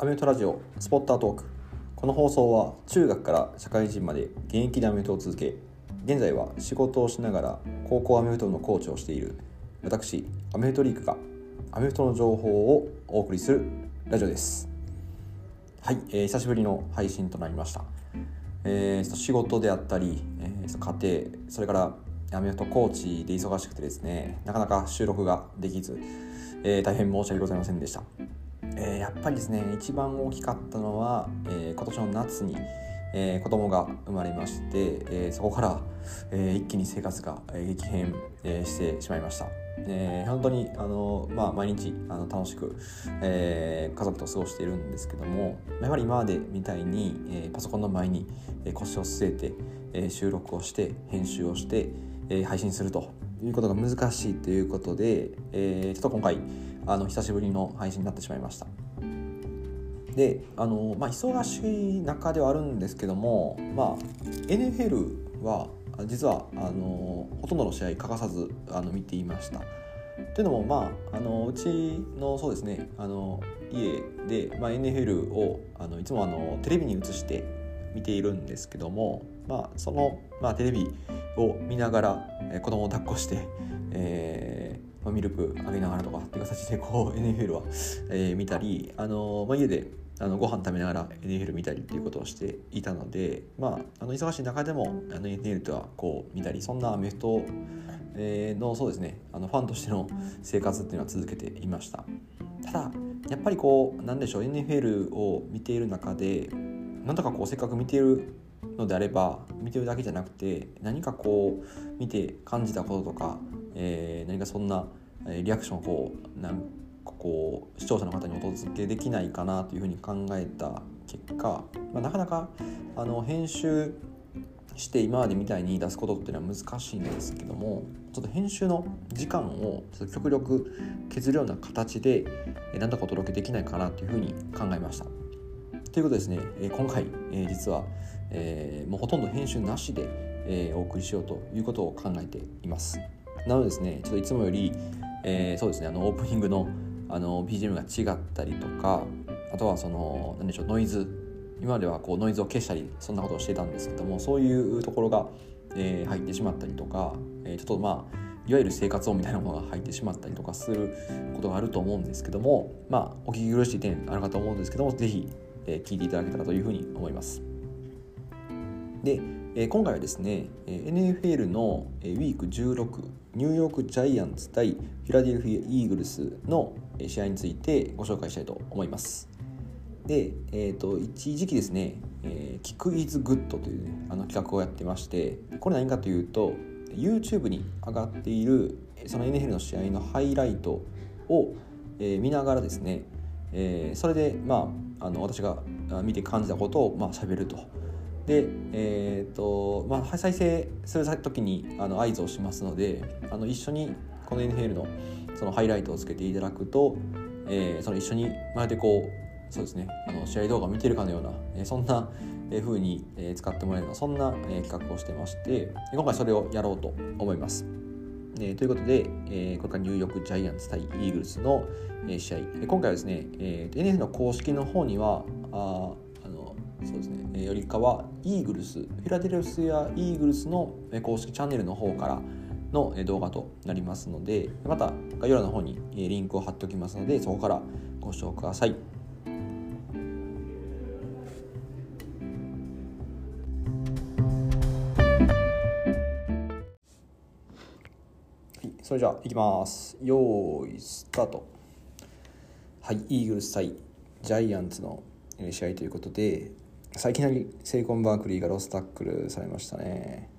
アメフトラジオスポッタートーク。この放送は中学から社会人まで現役でアメフトを続け現在は仕事をしながら高校アメフトのコーチをしている私アメフトリークがアメフトの情報をお送りするラジオです。はい、えー、久しぶりの配信となりました、えー、仕事であったり、えー、家庭それからアメフトコーチで忙しくてですねなかなか収録ができず、えー、大変申し訳ございませんでした。えー、やっぱりですね一番大きかったのは、えー、今年の夏に、えー、子供が生まれまして、え、そこから、え、一気に生活が激変、え、してしまいました。えー、本当にあの、まあ、毎日あの楽しく、えー、家族と過ごしているんですけどもやはり今までみたいに、えー、パソコンの前に、腰を据えて、えー、収録をして編集をして、え、配信するということが難しいということで、えー、ちょっと今回あの久しぶりの配信になってしまいました。であの、まあ、忙しい中ではあるんですけども、まあ、NFL は実はあのほとんどの試合欠かさずあの見ていました。というのも、まあ、あのうちのそうですねあの家で、まあ、NFL をあのいつもあのテレビに映して見ているんですけども、まあ、その、まあ、テレビを見ながら、え子供を抱っこして、えまあ、ミルクあげながらとかっていう形でこう NFL は、えー、見たり、あのまあ、家であのご飯食べながら NFL 見たりっていうことをしていたので、まあ、あの忙しい中でもあの NFL とはこう見たりそんなアメフトのそうですねあのファンとしての生活っていうのは続けていました。ただやっぱりこうなんでしょう NFL を見ている中でなんとかこうせっかく見ているのであれば見てるだけじゃなくて何かこう見て感じたこととかえー、何かそんなリアクションをこうなんかこう視聴者の方にお届けできないかなというふうに考えた結果、まあ、なかなかあの編集して今までみたいに出すことっていうのは難しいんですけどもちょっと編集の時間を極力削るような形で何とかお届けできないかなというふうに考えました。ということですね今回実はもうほとんど編集なしでお送りしようということを考えています。なのでですねちょっといつもより、えー、そうですねあのオープニングのあの BGM が違ったりとかあとはその何でしょうノイズ今まではこうノイズを消したりそんなことをしてたんですけどもそういうところが、えー、入ってしまったりとか、えー、ちょっとまあいわゆる生活音みたいなものが入ってしまったりとかすることがあると思うんですけどもまあお聞き苦しい点あるかと思うんですけども是非、えー、聞いていただけたらというふうに思います。でえー、今回はですね、えー、NFL の、えー、ウィーク16ニューヨークジャイアンツ対フィラデルフィア・イーグルスの試合についてご紹介したいと思います。で、えーと、一時期ですね、えー、キックイズグッドという、ね、あの企画をやってましてこれ何かというと YouTube に上がっているその NFL の試合のハイライトを、えー、見ながらですね、えー、それで、まあ、あの私が見て感じたことをまあ喋ると。で、えーとまあ、再生する時にあの合図をしますのであの一緒にこの NFL のそのハイライトをつけていただくと、えー、その一緒にまるでこうそうですねあの試合動画を見てるかのような、えー、そんな風に、使ってもらえるようなそんな、企画をしてまして今回それをやろうと思います。えー、ということで、えー、これからニューヨークジャイアンツ対イーグルスの、えー、試合今回はですね、えー、NFL の公式の方にはあそうですね、よりかはイーグルスフィラデルフィア・イーグルスの公式チャンネルの方からの動画となりますのでまた概要欄の方にリンクを貼っておきますのでそこからご視聴ください。それじゃあいきます。よーいスタート。はいイーグルス対ジャイアンツの試合ということでさいきなりセイコン・バークリーがロスタックルされましたね。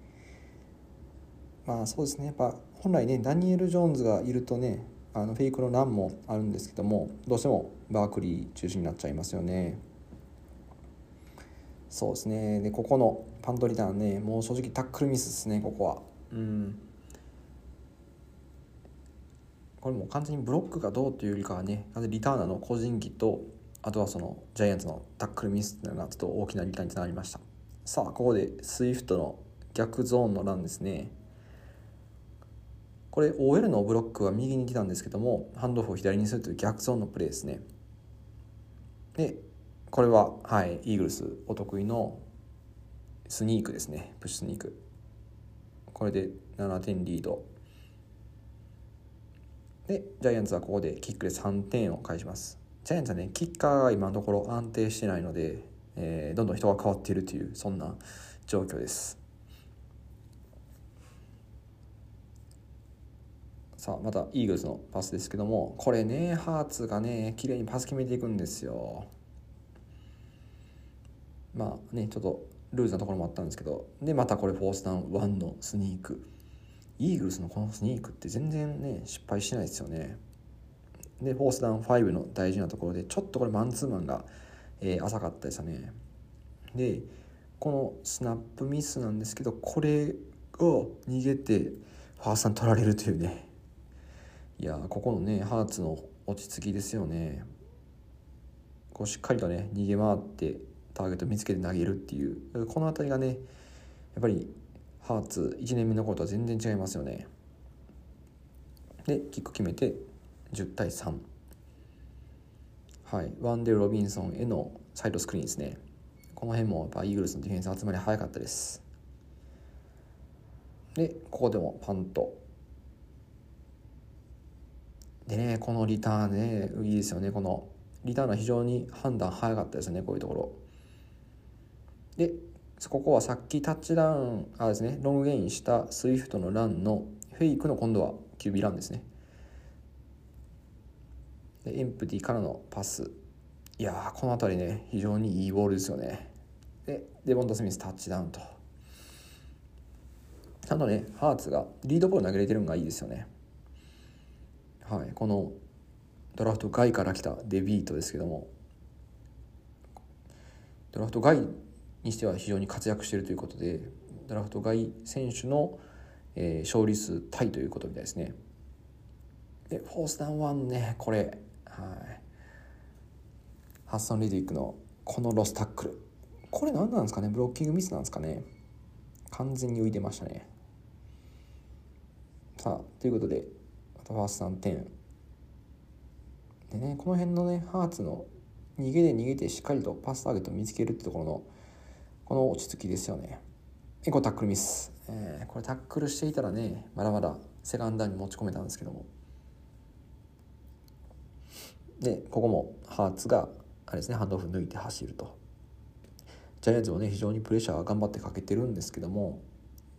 まあそうですね。やっぱ本来ねダニエル・ジョーンズがいるとねあのフェイクの欄もあるんですけどもどうしてもバークリー中心になっちゃいますよね。そうですね。でここのパントリターンねもう正直タックルミスですねここは。うん。これも完全にブロックがどうというよりかはねなぜリターナーの個人技とあとはそのジャイアンツのタックルミスっていうのがちょっと大きな理解につながりました。さあここでスイフトの逆ゾーンのランですね。これ OL のブロックは右に来たんですけどもハンドオフを左にするという逆ゾーンのプレーですね。で、これは、はい、イーグルスお得意のスニークですね。プッシュスニーク。これで7点リード。でジャイアンツはここでキックで3点を返します。ジャイアンツはねキッカーが今のところ安定してないので、えー、どんどん人が変わっているというそんな状況です。さあまたイーグルスのパスですけどもこれねハーツがね綺麗にパス決めていくんですよ。まあねちょっとルーズなところもあったんですけどでまたこれフォースダウン1のスニーク。イーグルスのこのスニークって全然ね失敗しないですよね。でフォースダウン5の大事なところでちょっとこれマンツーマンが、えー、浅かったですよね。でこのスナップミスなんですけどこれを逃げてファーストに取られるというね。いやここのねハーツの落ち着きですよね。こうしっかりとね逃げ回ってターゲット見つけて投げるっていう。この辺りがねやっぱりハーツ1年目の頃とは全然違いますよね。でキック決めて10対3はい。ワンデル・ロビンソンへのサイドスクリーンですね。この辺もやっぱイーグルスのディフェンス集まり早かったです。でここでもパント。でねこのリターンねいいですよね。このリターンは非常に判断早かったですねこういうところ。でここはさっきタッチダウンあですねロングゲインしたスイフトのランのフェイクの今度は QB ランですね。でエンプティからのパス。いやこの辺りね非常にいいボールですよね。でデボンタ・スミスタッチダウンと。ちゃんとねハーツがリードボール投げれてるのがいいですよね。はいこのドラフト外から来たデビートですけども。ドラフト外にしては非常に活躍しているということでドラフト外選手の、えー、勝利数タイということみたいですね。でフォースダウン1ねこれ。はい。ハッサン・レディックのこのロスタックル。これ何なんですかね？ブロッキングミスなんですかね？完全に浮いてましたね。さあということでまたファースト3点でねこの辺のねハーツの逃げで逃げてしっかりとパスターゲットを見つけるってところのこの落ち着きですよね。エコタックルミス、えー、これタックルしていたらねまだまだセカンダーに持ち込めたんですけども。でここもハーツがあれですねハンドオフ抜いて走ると。ジャイアンツもね非常にプレッシャーが頑張ってかけてるんですけども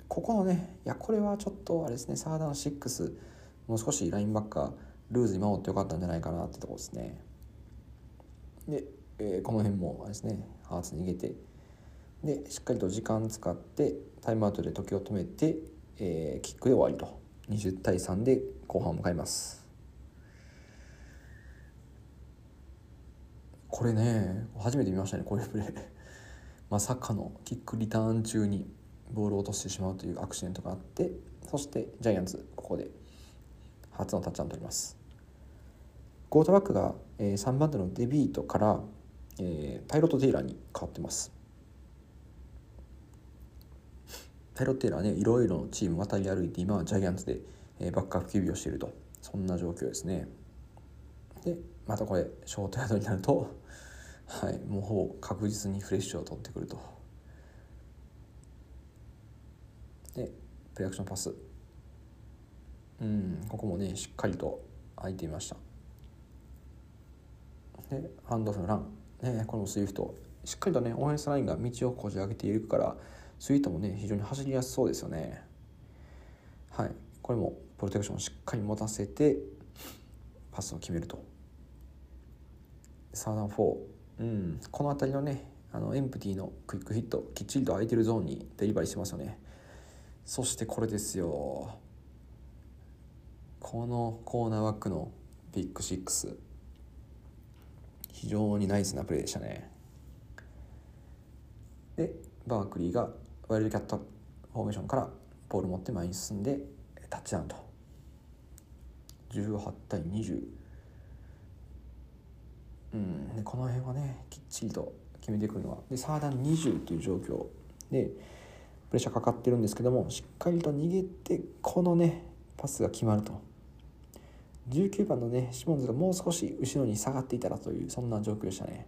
ここのねいやこれはちょっとあれですねサーダン6もう少しラインバッカールーズに守ってよかったんじゃないかなってとこですね。で、えー、この辺もあれですねハーツ逃げてでしっかりと時間使ってタイムアウトで時を止めて、えー、キックで終わりと。20対3で後半を迎えます。これね初めて見ましたねこういうプレー まさかのキックリターン中にボールを落としてしまうというアクシデントがあってそしてジャイアンツここで初のタッチダウン取ります。ゴートバックが、3番手のデビートから、パイロット・テイラーに変わってます。パイロット・テイラーねいろいろチーム渡り歩いて今はジャイアンツで、バックアップ QB をしていると。そんな状況ですね。でまたこれショートヤードになるとはい。もうほぼ確実にフレッシュを取ってくると。でプレーアクションパス。うんここもねしっかりと空いていました。でハンドオフのラン、ね、このスイフトしっかりとねオフェンスラインが道をこじ開けているからスイフトもね非常に走りやすそうですよね。はい。これもプロテクションをしっかり持たせてパスを決めると。サードアンド4うん。この辺りのねあのエンプティのクイックヒットきっちりと空いてるゾーンにデリバリーしてますよね。そしてこれですよ。このコーナーバックのピックシックス。非常にナイスなプレーでしたね。でバークリーがワイルドキャットフォーメーションからボール持って前に進んでタッチダウンと。18対20うん。この辺はねきっちりと決めてくるのは。でサーダン20という状況。でプレッシャーかかってるんですけどもしっかりと逃げてこのねパスが決まると。19番のねシモンズがもう少し後ろに下がっていたらというそんな状況でしたね。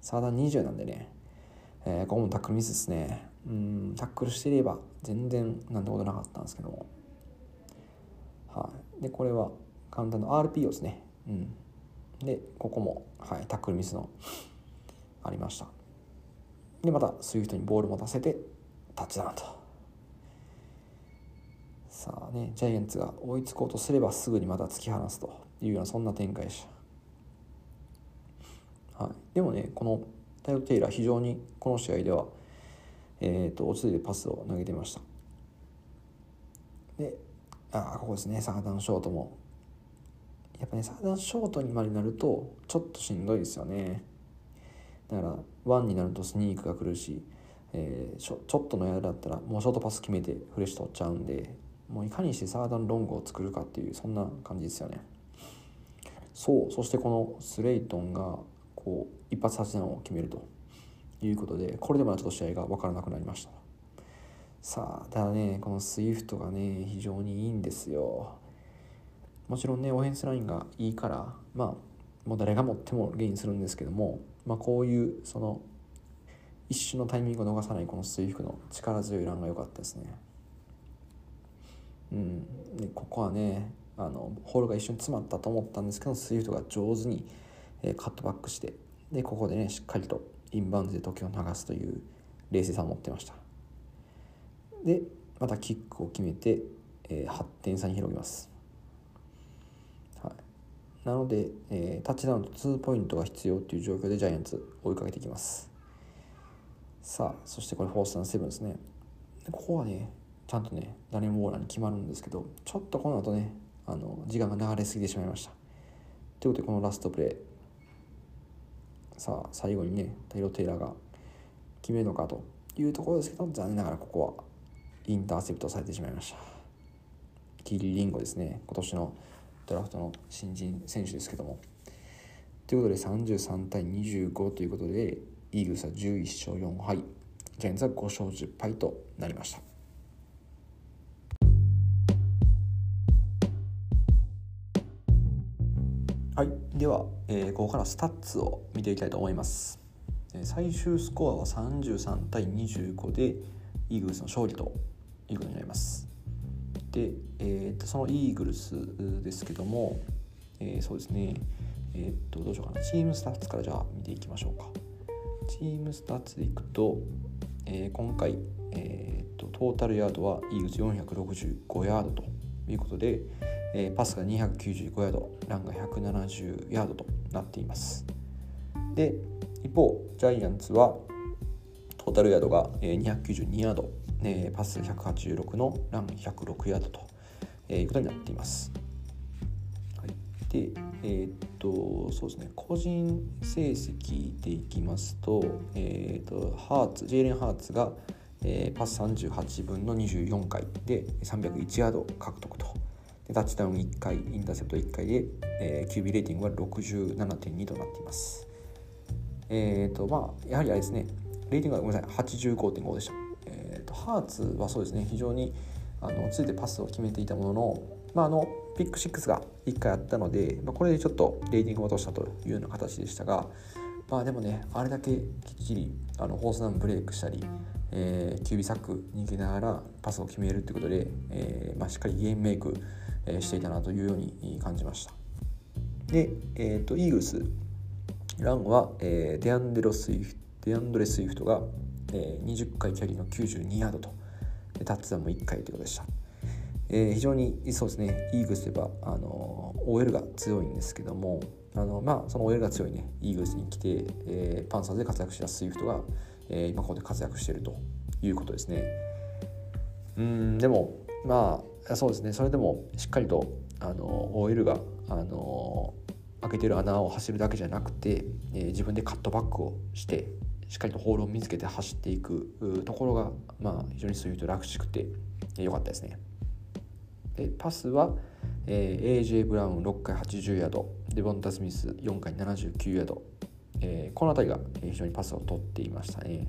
サーダン20なんでね、えー、ここもタックルミスですね。うんタックルしていれば全然なんてことなかったんですけども。はい。でこれは簡単な RPO ですね。うん。でここも、はい、タックルミスのありました。でまたスイフトにボール持たせてタッチダウンと。さあねジャイアンツが追いつこうとすればすぐにまた突き放すというようなそんな展開でした、はい、でもねこのタイロ・テイラー非常にこの試合では、えーと、落ち着いてパスを投げてました。であここですね。サーダンショートもやっぱねサーダンショートにまでなるとちょっとしんどいですよね。だからワンになるとスニークが来るし、えー、ちょちょっとのやだったらもうショートパス決めてフレッシュ取っちゃうんでもういかにしてサーダンロングを作るかっていうそんな感じですよね。そうそしてこのスレイトンがこう一発発弾を決めるということでこれでもちょっと試合が分からなくなりました。さあただねこのスイフトがね非常にいいんですよ。もちろんねオフェンスラインがいいからまあもう誰が持ってもゲインするんですけども、まあ、こういうその一瞬のタイミングを逃さないこのスイフトの力強いランが良かったですね。うん。でここはねあのホールが一瞬詰まったと思ったんですけどスイフトが上手に、えー、カットバックしてでここでねしっかりとインバウンドで時を流すという冷静さを持ってました。でまたキックを決めて、えー、8点差に広げます、なので、えー、タッチダウンと2ポイントが必要という状況でジャイアンツ追いかけていきます。さあそしてこれフォースダウンですね。ここはねちゃんとねダレン・ウォーラーに決まるんですけどちょっとこの後ねあの時間が流れすぎてしまいました。ということでこのラストプレーさあ最後にねタイロ・テイラーが決めるのかというところですけど残念ながらここはインターセプトされてしまいました。キリリンゴですね。今年のドラフトの新人選手ですけども。ということで33対25ということでイーグルスは11勝4敗ジャイアンツは5勝10敗となりました。はいでは、えー、ここからスタッツを見ていきたいと思います。最終スコアは33対25でイーグルスの勝利ということになります。で、えー、とそのイーグルスですけども、えー、そうですね。えっ、とどうしようかな。チームスタッツからじゃあ見ていきましょうか。チームスタッツでいくと、えー、今回、えーと、とトータルヤードはイーグルス465ヤードということで、えー、パスが295ヤードランが170ヤードとなっています。で一方ジャイアンツはトータルヤードが292ヤード、えー、パス186のラン106ヤードということになっています、はい、でえー、っとそうですね。個人成績でいきますと,、えー、っとハーツジェイレン・ハーツが、えー、パス38分の24回で301ヤード獲得と。でタッチダウン1回インターセプト1回で、えー、QB レーティングは67.2となっています。えっ、ー、とまあやはりあれですね。レーティングはごめんなさい。85.5でした、ハーツはそうですね非常にあのついてパスを決めていたもののまああのピック6が1回あったので、まあ、これでちょっとレーティングを落としたというような形でしたがまあでもねあれだけきっちりあのフォースダウンブレイクしたり、えー、 QBサックに行きながらパスを決めるということで、えーまあ、しっかりゲームメイクしていたなというように感じました。で、えーと、イーグルス。ランは、えー、デアンデロスイフデアンドレ・スイフトが、えー、20回キャリーの92ヤードと。タッチダウンも1回ということでした、えー、非常にそうですね。イーグルスといえばあの OL が強いんですけどもあのまあその OL が強いねイーグルスに来て、えー、パンサーズで活躍したスイフトが、えー、今ここで活躍しているということですね。うんでもまあそうですね。それでもしっかりとあの OL があの開けてる穴を走るだけじゃなくて、えー、自分でカットバックをしてしっかりとホールを見つけて走っていくところが、まあ、非常にそういうと楽しくて良、かったですね。でパスは、えー、AJ ブラウン6回80ヤードデボンタ・スミス4回79ヤード、えー、この辺りが非常にパスを取っていましたね。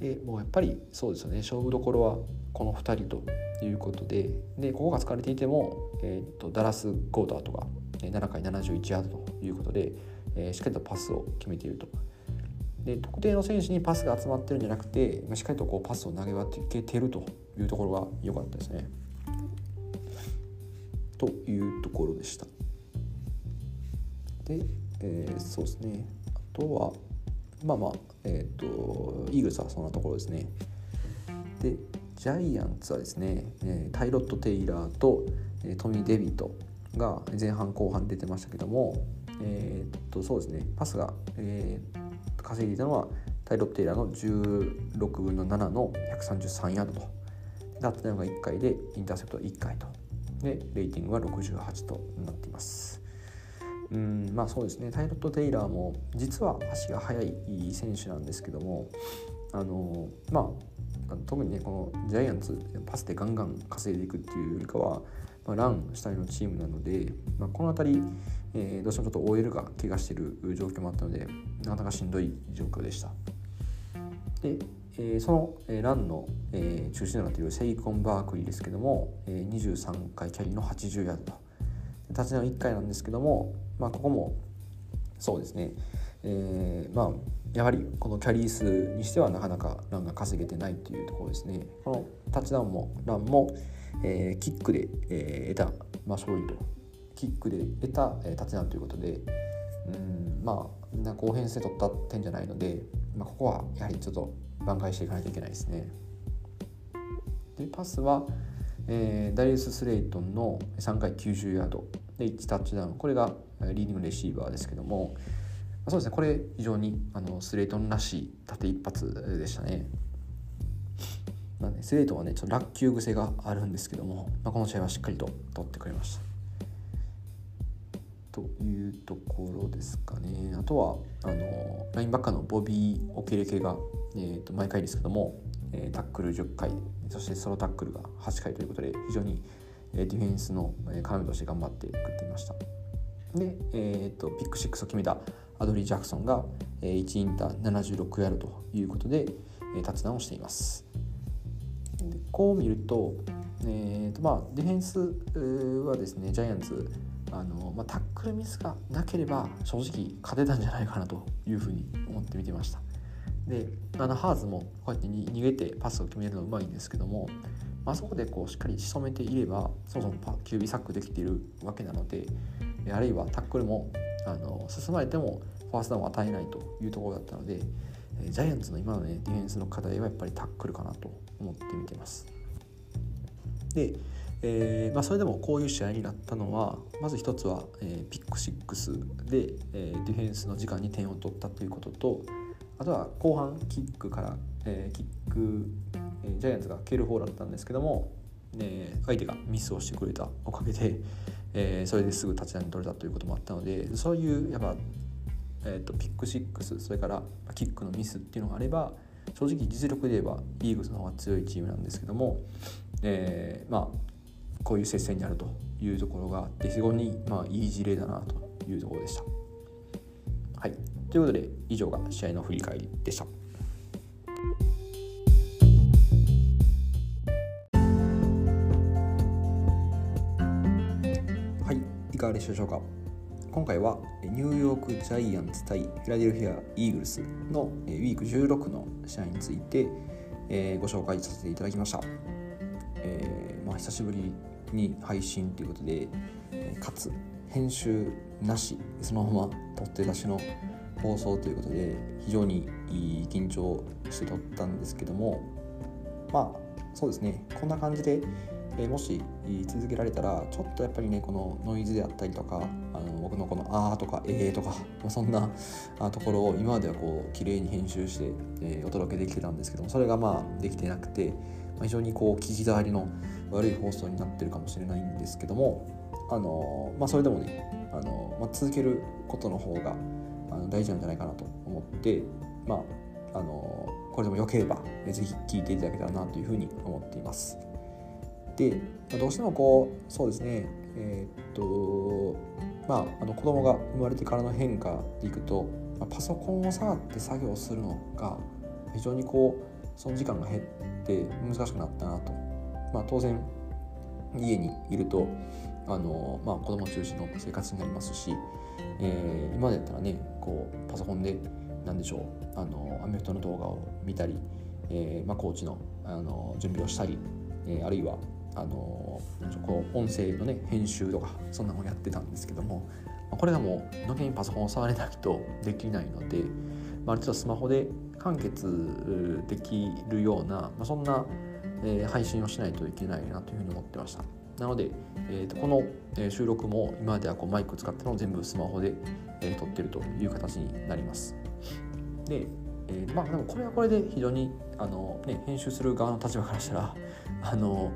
でもうやっぱりそうですよね勝負どころはこの2人ということででここが使われていても、えーと、ダラス・ゴーダーとか7回71ヤードということで、えー、しっかりとパスを決めているとで特定の選手にパスが集まってるんじゃなくてしっかりとこうパスを投げ分けてるというところが良かったですね。というところでした。で、えー、そうですねあとはまあまあえっ、ー、とイーグルスはそんなところですね。でジャイアンツはですね、えタイロット・テイラーと、えトミー・デビットが前半後半出てましたけども、えー、っとそうですねパスが、えー、稼いでいたのはタイロッ・テイラーの16分の7の133ヤードとだったのが1回でインターセプト1回と。でレーティングは68となっています。うんまあそうですね。タイロット・テイラーも実は足が速い選手なんですけどもあのまあ特にねこのジャイアンツパスでガンガン稼いでいくっていうよりかは、まあ、ラン主体のチームなので、まあ、この辺り、えー、どうしてもちょっと OL が怪我している状況もあったのでなかなかしんどい状況でした。で、えー、その、えー、ランの、えー、中心となっているセイコン・バークリーですけども、えー、23回キャリーの80ヤードと立ち直り1回なんですけども、まあ、ここもそうですね、えー、まあやはりこのキャリー数にしてはなかなかランが稼げてないというところですね。このタッチダウンもランも、えー、キックで、えー、得た、まあ、勝利とキックで得た、えー、タッチダウンということでうんまあな後編性取った点じゃないので、まあ、ここはやはりちょっと挽回していかないといけないですね。でパスは、えー、ダリウス・スレイトンの3回90ヤードで1タッチダウン。これがリーディングレシーバーですけどもそうですね。これ非常にあのスレイトンらしい縦一発でしたね。まあね、スレイトはねちょっと落球癖があるんですけども、まあ、この試合はしっかりと取ってくれました。というところですかね。あとはあのラインバッカーのボビー・オケレケが、えー、と毎回ですけども、えー、タックル10回そしてソロタックルが8回ということで非常にディフェンスの要として頑張ってくっていました。で、えーと、ピック6を決めたアドリー・ジャクソンが1インター76ヤードということでタッチダンをしています。こう見ると,、えーとまあ、ディフェンスはですねジャイアンツあの、まあ、タックルミスがなければ正直勝てたんじゃないかなというふうに思って見てました。であのハーズもこうやって逃げてパスを決めるのうまいんですけども、まあそこでこうしっかり仕留めていればそもそもキュービーサックできているわけなのであるいはタックルもあの進まれてもファーストダウンを与えないというところだったのでジャイアンツの今のねディフェンスの課題はやっぱりタックルかなと思って見てます。でえーまあ、それでもこういう試合になったのはまず一つは、えー、ピック6で、えー、ディフェンスの時間に点を取ったということとあとは後半キックから、え、キック、え、ジャイアンツが蹴る方だったんですけども、え、相手がミスをしてくれたおかげで、え、それですぐ立ち上げ取れたということもあったのでそういうやっぱ、えーと、ピック6それからキックのミスっていうのがあれば正直実力で言えばイーグルスの方が強いチームなんですけども、えー、まあこういう接戦にあるというところがあって非常にまあいい事例だなというところでした。はい、ということで以上が試合の振り返りでした。はい、いかがでしょうか？今回はニューヨークジャイアンツ対フィラデルフィア・イーグルスのウィーク16の試合についてご紹介させていただきました。えーまあ、久しぶりに配信ということで、かつ編集なしそのまま取って出しの放送ということで非常に緊張して撮ったんですけどもまあそうですねこんな感じで、えもし続けられたらちょっとやっぱりねこのノイズであったりとかあの僕のこの「あ」とか「えー」とか、まあ、そんなところを今まではこう綺麗に編集して、えお届けできてたんですけどもそれがまあできてなくて、まあ、非常にこう生地触りの悪い放送になってるかもしれないんですけどもあの、まあ、それでもねあの、まあ、続けることの方があの大事なんじゃないかなと思ってまああのこれでもよければぜひ聞いていただけたらなというふうに思っています。でどうしてもこうそうですねえー、っとまああの子供が生まれてからの変化でいくと、まあ、パソコンを触って作業するのが非常にこうその時間が減って難しくなったなと。まあ、当然家にいるとあの、まあ、子供中心の生活になりますし、えー、今までやったらねこうパソコンで何でしょうあのアメフトの動画を見たり、えーまあ、コーチのあの準備をしたり、えー、あるいはあのこう音声のね編集とかそんなのをやってたんですけどもこれがもうのけにパソコンを触れないとできないので、まあ、ある程度スマホで完結できるような、まあ、そんな、えー、配信をしないといけないなというふうに思ってました。なので、えー、とこの収録も今まではこうマイクを使ったのを全部スマホで、えー、撮ってるという形になります。で、えー、まあでもこれはこれで非常にあの、ね、編集する側の立場からしたらあの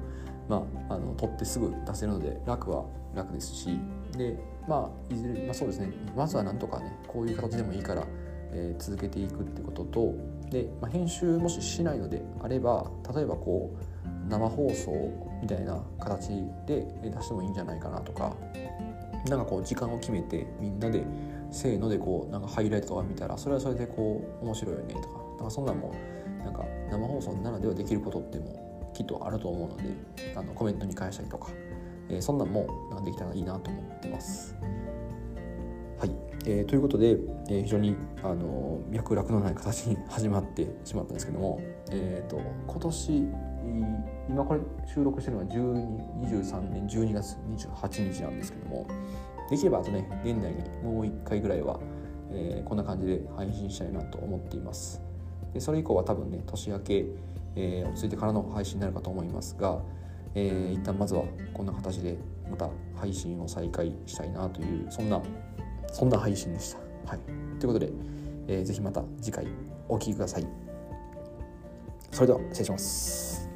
まあ、あの撮ってすぐ出せるので楽は楽ですしでまあいずれ、まあ、そうですね。まずはなんとかねこういう形でもいいから、えー、続けていくってこととで、まあ、編集もししないのであれば例えばこう生放送みたいな形で出してもいいんじゃないかなとかなんかこう時間を決めてみんなでせーのでこうなんかハイライトとか見たらそれはそれでこう面白いよねとかなんかそんなんもなんか生放送ならではできることってもきっとあると思うのであのコメントに返したりとか、えー、そんなんもできたらいいなと思ってます。はい、えー、ということで、えー、非常にあの脈絡のない形に始まってしまったんですけども、えーと、今年今これ収録してるのは23年12月28日なんですけどもできればあとね年内にもう1回ぐらいは、えー、こんな感じで配信したいなと思っていますでそれ以降は多分ね年明けえー、落ち着いてからの配信になるかと思いますが、えー、一旦まずはこんな形でまた配信を再開したいなというそんなそんな配信でした。はい、ということで、えー、ぜひまた次回お聴きください。それでは失礼します。